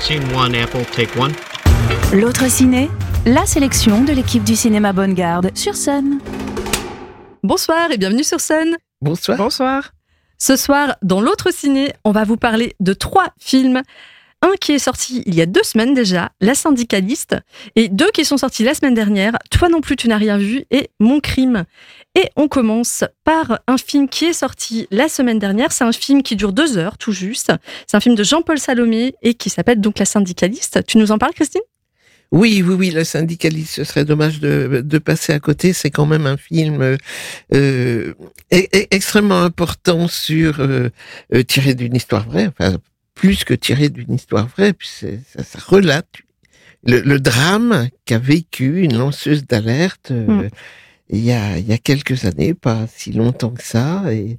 Scene one, Apple, take one. L'autre ciné, la sélection de l'équipe du cinéma Bonne Garde sur scène. Bonsoir et bienvenue sur scène. Bonsoir. Bonsoir. Ce soir, dans l'autre ciné, on va vous parler de trois films. Un qui est sorti il y a deux semaines déjà, La syndicaliste, et deux qui sont sortis la semaine dernière, Toi non plus tu n'as rien vu et Mon crime. Et on commence par un film qui est sorti la semaine dernière. C'est un film qui dure deux heures tout juste. C'est un film de Jean-Paul Salomé et qui s'appelle donc La syndicaliste. Tu nous en parles, Christine? Oui, oui, oui, le syndicaliste, ce serait dommage de, passer à côté. C'est quand même un film euh, e-, e-, extrêmement important sur euh, euh, tiré d'une histoire vraie, plus que tiré d'une histoire vraie, puis ça, ça, relate le, le drame qu'a vécu une lanceuse d'alerte. Mm il y a, il y a quelques années, pas si longtemps que ça. Et,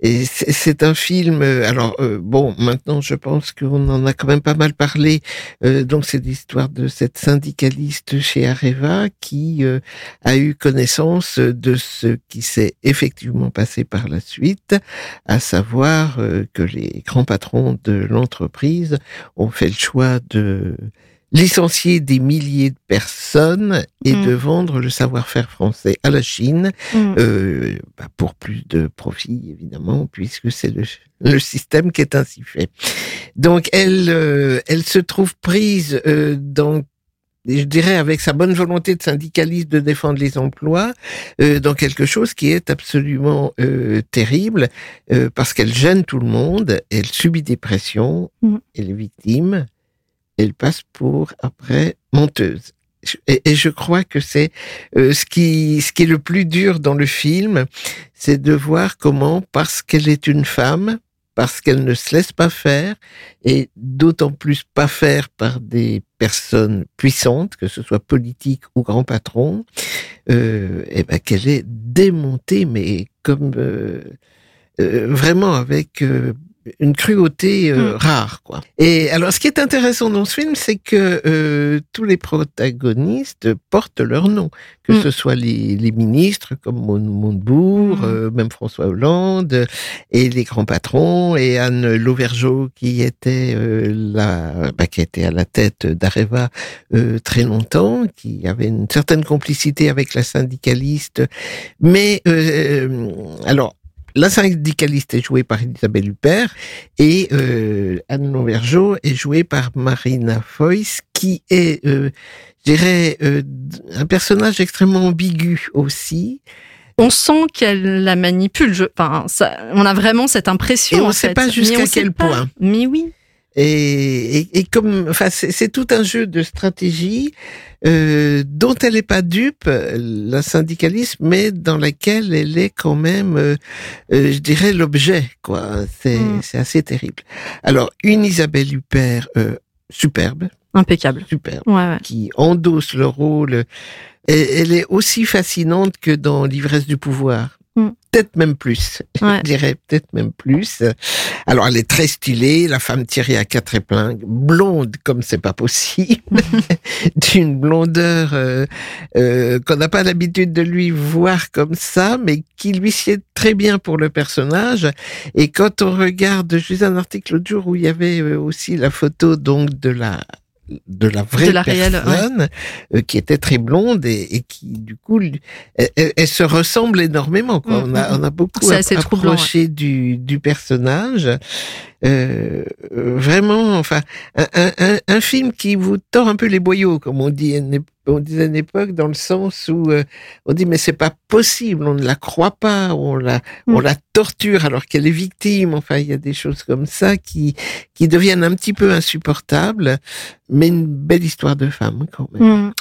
et c'est un film. Euh, alors euh, bon, maintenant je pense qu'on en a quand même pas mal parlé. Euh, donc c'est l'histoire de cette syndicaliste chez Areva qui a eu connaissance de ce qui s'est effectivement passé par la suite, à savoir que les grands patrons de l'entreprise ont fait le choix de licencier des milliers de personnes et mm. de vendre le savoir-faire français à la Chine mm. euh, bah, pour plus de profit évidemment puisque c'est le, le, système qui est ainsi fait. Donc elle euh, elle se trouve prise euh, dans je dirais avec sa bonne volonté de syndicaliste de défendre les emplois, euh, dans quelque chose qui est absolument euh, terrible, euh, parce qu'elle gêne tout le monde, elle subit des pressions, mm. elle est victime, elle passe pour après menteuse. Et, je crois que c'est euh, ce qui ce qui est le plus dur dans le film, c'est de voir comment parce qu'elle est une femme, parce qu'elle ne se laisse pas faire et d'autant plus pas faire par des personnes puissantes, que ce soit politiques ou grands patrons, euh, et ben qu'elle est démontée, mais comme euh, euh vraiment avec euh, une cruauté euh, mm. rare, quoi. Et alors, ce qui est intéressant dans ce film, c'est que euh, tous les protagonistes portent leur nom, que mm. ce soit les, les, ministres comme Montebourg, mm. euh, même François Hollande, et les grands patrons, et Anne Lauvergeau qui était la, bah, qui était à la tête d'Areva très longtemps, qui avait une certaine complicité avec la syndicaliste, mais alors la syndicaliste est jouée par Isabelle Huppert et euh, Anne Lonvergeau est jouée par Marina Foïs, qui est, euh, je dirais, euh, un personnage extrêmement ambigu aussi. On sent qu'elle la manipule. Je, enfin, ça, on a vraiment cette impression. Et on ne sait pas jusqu'à quel point. Mais oui. Et, et, et comme, enfin, c'est tout un jeu de stratégie euh, dont elle n'est pas dupe, la syndicaliste, mais dans laquelle elle est quand même, euh, euh je dirais, l'objet. quoi. C'est mm. assez terrible. Alors, une Isabelle Huppert euh, superbe. Impeccable. Superbe. Ouais, ouais. Qui endosse le rôle. Et, elle est aussi fascinante que dans L'ivresse du pouvoir. Peut-être même plus, je dirais peut-être même plus. Alors elle est très stylée, la femme tirée à quatre épingles, blonde comme c'est pas possible, d'une blondeur euh, euh, qu'on n'a pas l'habitude de lui voir comme ça, mais qui lui sied très bien pour le personnage. Et quand on regarde, je un article l'autre jour où il y avait euh, aussi la photo donc de la de la vraie personne euh, qui était très blonde et, qui du coup elle, se ressemble énormément quoi. Mm, on a mm, on a beaucoup approché du du personnage euh, vraiment, enfin, un, un, un, film qui vous tord un peu les boyaux, comme on dit, on disait à une époque, dans le sens où euh, on dit mais c'est pas possible, on ne la croit pas, on la, mm. on la torture alors qu'elle est victime. Enfin, il y a des choses comme ça qui qui deviennent un petit peu insupportables, mais une belle histoire de femme quand même. Mm.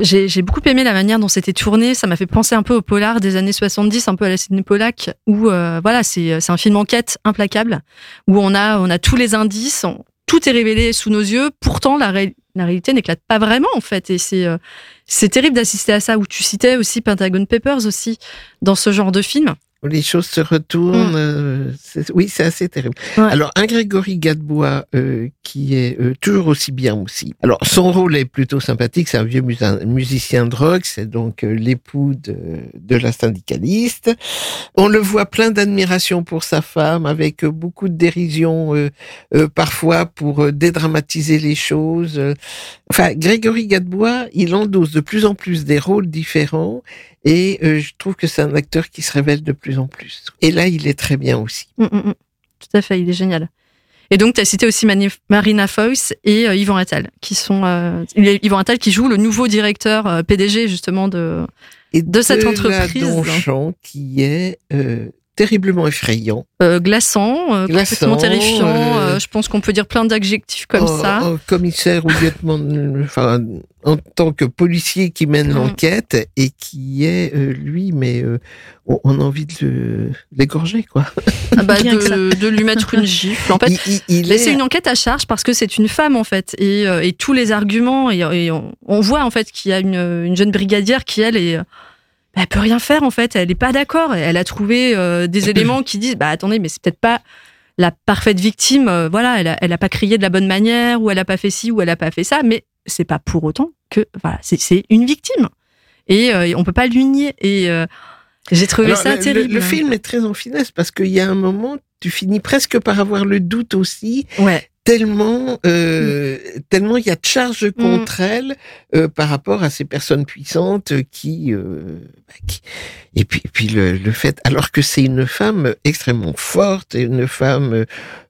J'ai beaucoup aimé la manière dont c'était tourné. Ça m'a fait penser un peu au polar des années 70, un peu à la Sidney Pollack, où euh, voilà, c'est c'est un film enquête implacable où on a on a tous les indices, tout est révélé sous nos yeux. Pourtant, la, réalité n'éclate pas vraiment en fait, et euh, c'est terrible d'assister à ça. Où tu citais aussi Pentagon Papers aussi dans ce genre de film. Où les choses se retournent. Mm. euh, oui, c'est assez terrible. Ouais. Alors, un Grégory Gadebois euh, qui est euh, toujours aussi bien aussi. Alors, son rôle est plutôt sympathique. C'est un vieux musicien de rock. C'est donc euh, l'époux de, de la syndicaliste. On le voit plein d'admiration pour sa femme, avec euh, beaucoup de dérision euh, euh, parfois pour dédramatiser les choses. Enfin, Grégory Gadebois, il endosse de plus en plus des rôles différents et euh, je trouve que c'est un acteur qui se révèle de plus en plus. Et là, il est très bien aussi. Mm, mm, mm. Tout à fait, il est génial. Et donc, tu as cité aussi Marina Foïs et euh, Yvan Attal, qui sont. euh, Yvan Attal qui joue le nouveau directeur euh, PDG, justement, de. Et De cette la entreprise. Donchon, qui est euh, terriblement effrayant. euh, glaçant, euh, Glaçant, complètement terrifiant. euh, euh, je pense qu'on peut dire plein d'adjectifs comme en, ça. en commissaire ou lieutenant, enfin, en tant que policier qui mène Mm. l'enquête et qui est, euh, lui, mais euh, on, on a envie de l'égorger, quoi. Ah bah, Rien que ça. de, de lui mettre une gifle. En fait, il, il- il Mais est- c'est une enquête à charge parce que c'est une femme en fait et, et tous les arguments et, et on, on voit en fait qu'il y a une, une jeune brigadière qui elle est elle peut rien faire en fait. Elle est pas d'accord. Elle a trouvé euh, des éléments qui disent bah attendez mais c'est peut-être pas la parfaite victime euh, voilà. Elle a, elle a pas crié de la bonne manière ou elle a pas fait ci ou elle a pas fait ça. Mais c'est pas pour autant que voilà c'est une victime. Et euh, on peut pas lui nier. Et j'ai trouvé Alors, ça le, le- terrible. le film est très en finesse parce qu'il y a un moment, tu finis presque par avoir le doute aussi, ouais tellement, euh, Mm. tellement il y a de charges contre elle euh, par rapport à ces personnes puissantes qui, euh, bah, qui- et puis, puis le, le fait, alors que c'est une femme extrêmement forte et une femme euh,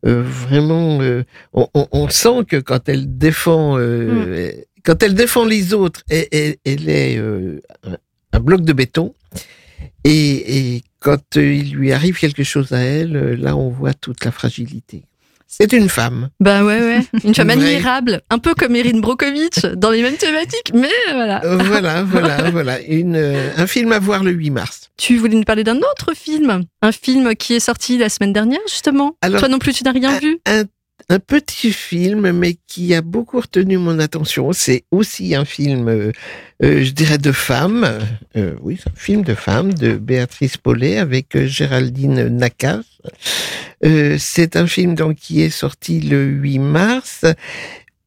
euh, vraiment, euh, on, on- on sent que quand elle défend, euh, Mm. quand elle défend les autres, elle, elle- elle est euh, un, un bloc de béton. Et, et quand euh, il lui arrive quelque chose à elle, euh, là, on voit toute la fragilité. C'est une femme. Bah ouais, ouais. Une femme admirable, un peu comme Erin Brokovich, dans les mêmes thématiques, mais voilà. Euh, voilà, voilà, voilà. Une, euh, un film à voir le 8 mars. Tu voulais nous parler d'un autre film, un film qui est sorti la semaine dernière, justement. Alors, Toi non plus, tu n'as rien vu Un, un petit film, mais qui a beaucoup retenu mon attention. C'est aussi un film, euh, euh, je dirais, de femme. Euh, oui, c'est un film de femme de Béatrice Paulet avec Géraldine Nakache. Euh, c'est un film donc qui est sorti le 8 mars.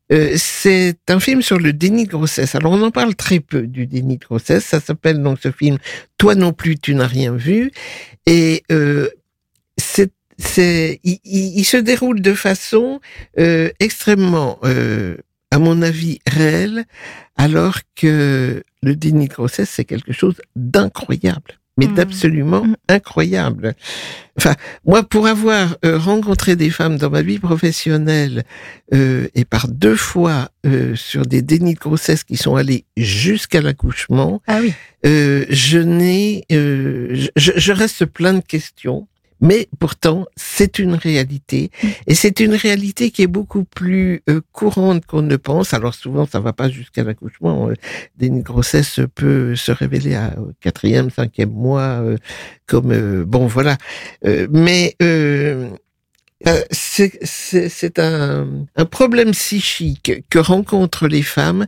C'est un film sur le déni de grossesse. Alors on en parle très peu du déni de grossesse. Ça s'appelle donc ce film Toi non plus tu n'as rien vu. Et c'est il, il- il se déroule de façon euh, extrêmement, euh, à mon avis, réelle, alors que le déni de grossesse c'est quelque chose d'incroyable, mais Mm. d'absolument Mm. incroyable. Enfin, moi, pour avoir euh, rencontré des femmes dans ma vie professionnelle euh, et par deux fois euh, sur des dénis de grossesse qui sont allés jusqu'à l'accouchement, Ah oui. euh, je n'ai, euh, je, je reste plein de questions. Mais pourtant, c'est une réalité, et c'est une réalité qui est beaucoup plus euh, courante qu'on ne pense. Alors souvent, ça va pas jusqu'à l'accouchement. Euh, Des grossesse peut se révéler à au quatrième, cinquième mois, euh, comme euh, bon, voilà. Euh, mais euh, euh, c'est un, un problème psychique que rencontrent les femmes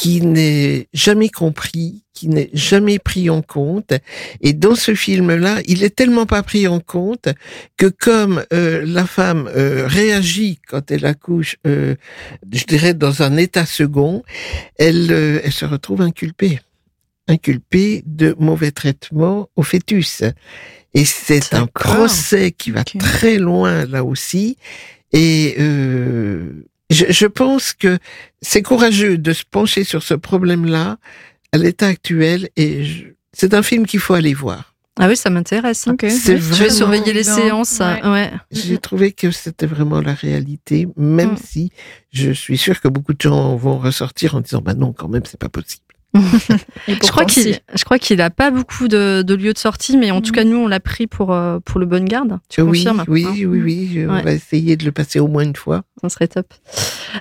qui n'est jamais compris, qui n'est jamais pris en compte. Et dans ce film-là, il est tellement pas pris en compte que comme euh, la femme euh, réagit quand elle accouche, euh, je dirais dans un état second, elle, euh, elle se retrouve inculpée, inculpée de mauvais traitement au fœtus. Et c'est un procès qui va très loin là aussi. Et euh, je, je pense que c'est courageux de se pencher sur ce problème-là à l'état actuel. Et je- c'est un film qu'il faut aller voir. Ah oui, ça m'intéresse. Ok. C'est Oui. Je vais surveiller les séances. Ouais. Ouais. J'ai trouvé que c'était vraiment la réalité, même Mm. si je suis sûr que beaucoup de gens vont ressortir en disant bah non, quand même, c'est pas possible. Je crois qu'il, je crois qu'il a pas beaucoup de, de lieux de sortie, mais en tout cas nous on l'a pris pour euh, pour le Bonne Garde. Tu oui, confirmes oui, hein oui, oui, on Ouais. va essayer de le passer au moins une fois. Ça serait top.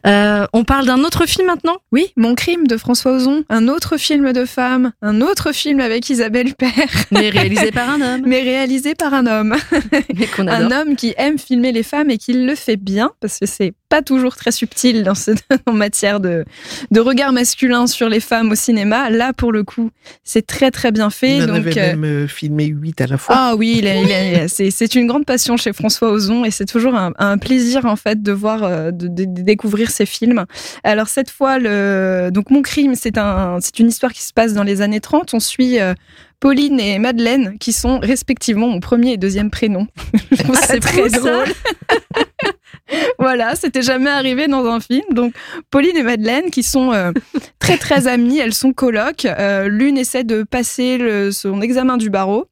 Euh, on parle d'un autre film maintenant Oui, Mon crime de François Ozon, un autre film de femme, un autre film avec Isabelle Huppert. Mais réalisé par un homme. Mais réalisé par un homme. Mais qu'on un homme qui aime filmer les femmes et qui le fait bien, parce que c'est pas toujours très subtil dans ce, en matière de, de regard masculin sur les femmes au cinéma. Là, pour le coup, c'est très très bien fait. Il en donc, avait euh, même euh, filmé huit à la fois. Ah oui, il a- il a- c'est c'est une grande passion chez François Ozon et c'est toujours un, un plaisir en fait de voir, euh, de, de- de découvrir ses films. Alors cette fois, le, donc Mon crime, c'est un, c'est une histoire qui se passe dans les années 30. On suit euh, Pauline et Madeleine qui sont respectivement mon premier et deuxième prénom. C'est très fou, ça. drôle. voilà, c'était jamais arrivé dans un film. Donc Pauline et Madeleine qui sont euh, très très amies, elles sont colocs. Euh, L'une essaie de passer le- son examen du barreau,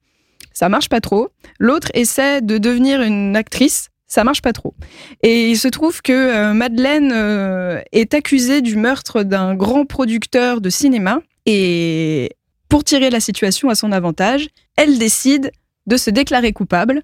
ça marche pas trop. L'autre essaie de devenir une actrice, ça marche pas trop. Et il se trouve que euh, Madeleine euh, est accusée du meurtre d'un grand producteur de cinéma et pour tirer la situation à son avantage, elle décide de se déclarer coupable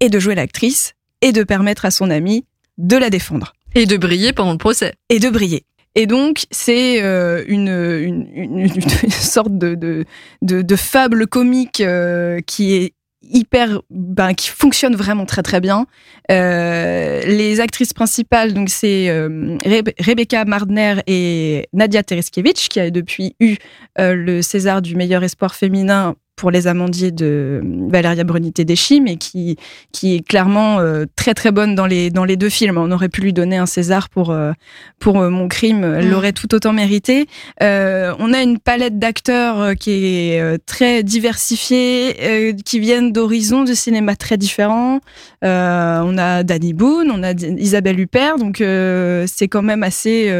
et de jouer l'actrice et de permettre à son amie de la défendre Et de briller pendant le procès. et de briller. Et donc, c'est euh, une, une, une- une sorte de, de, de, de fable comique euh, qui est hyper, ben, qui fonctionne vraiment très très bien. Euh, les actrices principales, donc c'est euh, Rebe- Rebecca Mardner et Nadia Tereskiewicz, qui a depuis eu euh, le César du meilleur espoir féminin pour les amandiers de Valéria Bruni Tedeschi, mais qui, qui est clairement euh, très très bonne dans les, dans les deux films. On aurait pu lui donner un César pour, euh, pour euh, Mon crime, elle Mm. l'aurait tout autant mérité. Euh, on a une palette d'acteurs qui est très diversifiée, euh, qui viennent d'horizons de cinéma très différents. Euh, on a Danny Boone, on a Isabelle Huppert, donc euh, c'est quand même assez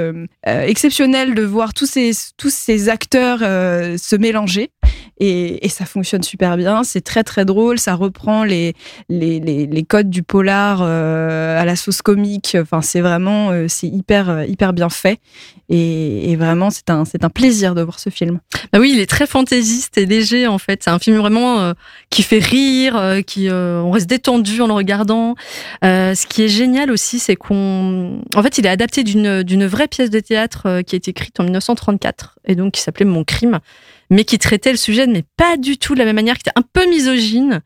exceptionnel de voir tous ces, tous ces acteurs euh, se mélanger. Et, ça fonctionne super bien, c'est très très drôle, ça reprend les, les, les, codes du polar euh, à la sauce comique, enfin c'est vraiment, euh, c'est hyper, euh, hyper bien fait. Et, vraiment, c'est un, c'est un plaisir de voir ce film. Bah oui, il est très fantaisiste et léger en fait. C'est un film vraiment qui fait rire, qui on reste détendu en le regardant. Ce qui est génial aussi, c'est qu'on, en fait, il est adapté d'une d'une vraie pièce de théâtre qui a été écrite en 1934 et donc qui s'appelait Mon crime, mais qui traitait le sujet, mais pas du tout de la même manière, qui était un peu misogyne.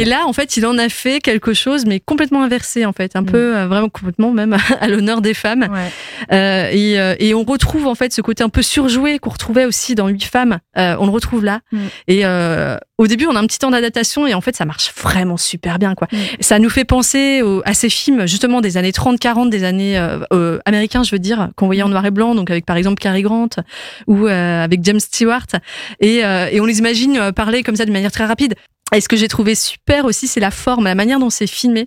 Et là, en fait, il en a fait quelque chose, mais complètement inversé en fait, un Mm. peu euh, vraiment complètement même à l'honneur des femmes. Ouais. Euh, et, euh, et on retrouve en fait ce côté un peu surjoué qu'on retrouvait aussi dans Huit femmes. Euh, on le retrouve là. Mm. Et euh, au début, on a un petit temps d'adaptation et en fait, ça marche vraiment super bien. Quoi. Mm. Ça nous fait penser au- à ces films justement des années 30-40, des années euh, euh, américains, je veux dire, qu'on voyait en noir et blanc, donc avec par exemple Cary Grant ou euh, avec James Stewart. Et, euh, et on les imagine euh, parler comme ça de manière très rapide. Et ce que j'ai trouvé super aussi, c'est la forme, la manière dont c'est filmé.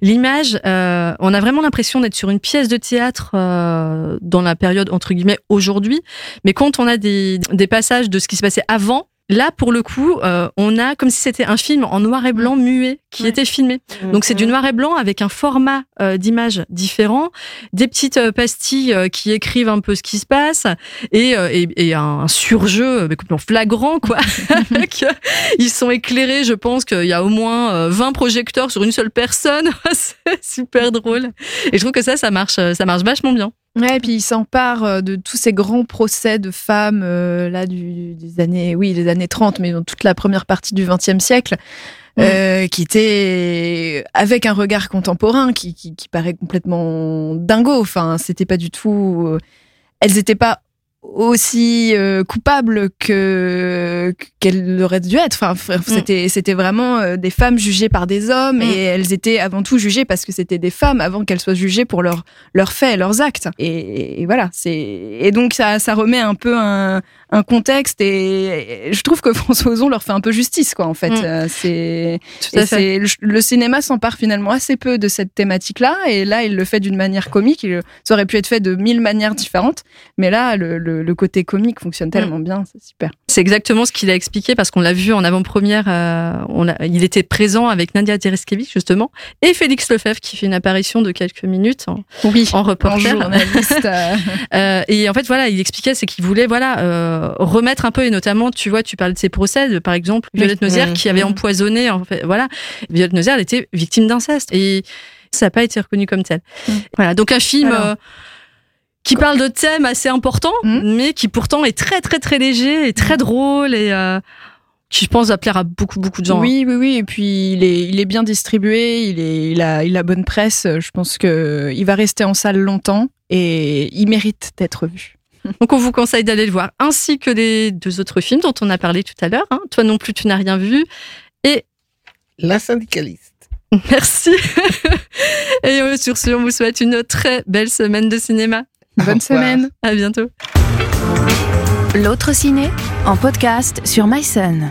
L'image, euh, on a vraiment l'impression d'être sur une pièce de théâtre euh, dans la période entre guillemets aujourd'hui. Mais quand on a des, des passages de ce qui se passait avant, là pour le coup, euh, on a comme si c'était un film en noir et blanc muet qui Ouais. était filmé. Donc c'est du noir et blanc avec un format euh, d'image différent, des petites euh, pastilles euh, qui écrivent un peu ce qui se passe et, euh, et, et un surjeu euh, mais complètement flagrant quoi. Ils sont éclairés, je pense qu'il y a au moins euh, 20 projecteurs sur une seule personne. c'est super drôle. Et je trouve que ça, ça marche, ça marche vachement bien. Ouais, et puis il s'empare euh, de tous ces grands procès de femmes euh, là du, des années, oui, des années 30, mais dans toute la première partie du XXe siècle, euh, qui étaient avec un regard contemporain qui, qui, qui paraît complètement dingo. Enfin, c'était pas du tout. elles étaient pas aussi euh, coupables que qu'elles auraient dû être. Enfin, f- c'était c'était vraiment euh, des femmes jugées par des hommes Mm. et elles étaient avant tout jugées parce que c'était des femmes avant qu'elles soient jugées pour leurs leurs faits, leurs actes. Et, et voilà, c'est et donc ça ça remet un peu un un contexte et, et je trouve que François Ozon leur fait un peu justice quoi en fait. Mm. Euh, c'est le, le cinéma s'empare finalement assez peu de cette thématique-là, et là il le fait d'une manière comique. Il, ça aurait pu être fait de mille manières différentes, mais là le, le, le côté comique fonctionne tellement bien, c'est super. C'est exactement ce qu'il a expliqué parce qu'on l'a vu en avant-première. euh, on il était présent avec Nadia Tereskevich justement et Félix Lefebvre qui fait une apparition de quelques minutes en, Oui. en En reporter. journaliste. euh, Euh, et en fait, voilà, il expliquait, c'est qu'il voulait, voilà, euh, remettre un peu, et notamment, tu vois, tu parlais de ses procès, de, par exemple, Violette Nozière, Mmh, qui avait mmh. empoisonné, en fait, voilà. Violette Nozière, elle était victime d'inceste. Et ça n'a pas été reconnu comme tel. Mmh. Voilà. Donc, un film, Alors. euh, qui parle de thèmes assez importants, Mhm. mais qui pourtant est très très très léger et très drôle et euh, qui je pense va plaire à beaucoup beaucoup de gens. Oui, oui, oui. Et puis il est, il est bien distribué, il, est, il, a, il a bonne presse. Je pense que il va rester en salle longtemps et il mérite d'être vu. Donc on vous conseille d'aller le voir, ainsi que les deux autres films dont on a parlé tout à l'heure. hein. Toi non plus, tu n'as rien vu. La syndicaliste. Merci. et euh, sur ce, on vous souhaite une très belle semaine de cinéma. Bonne semaine. À bientôt. L'autre ciné en podcast sur MySun.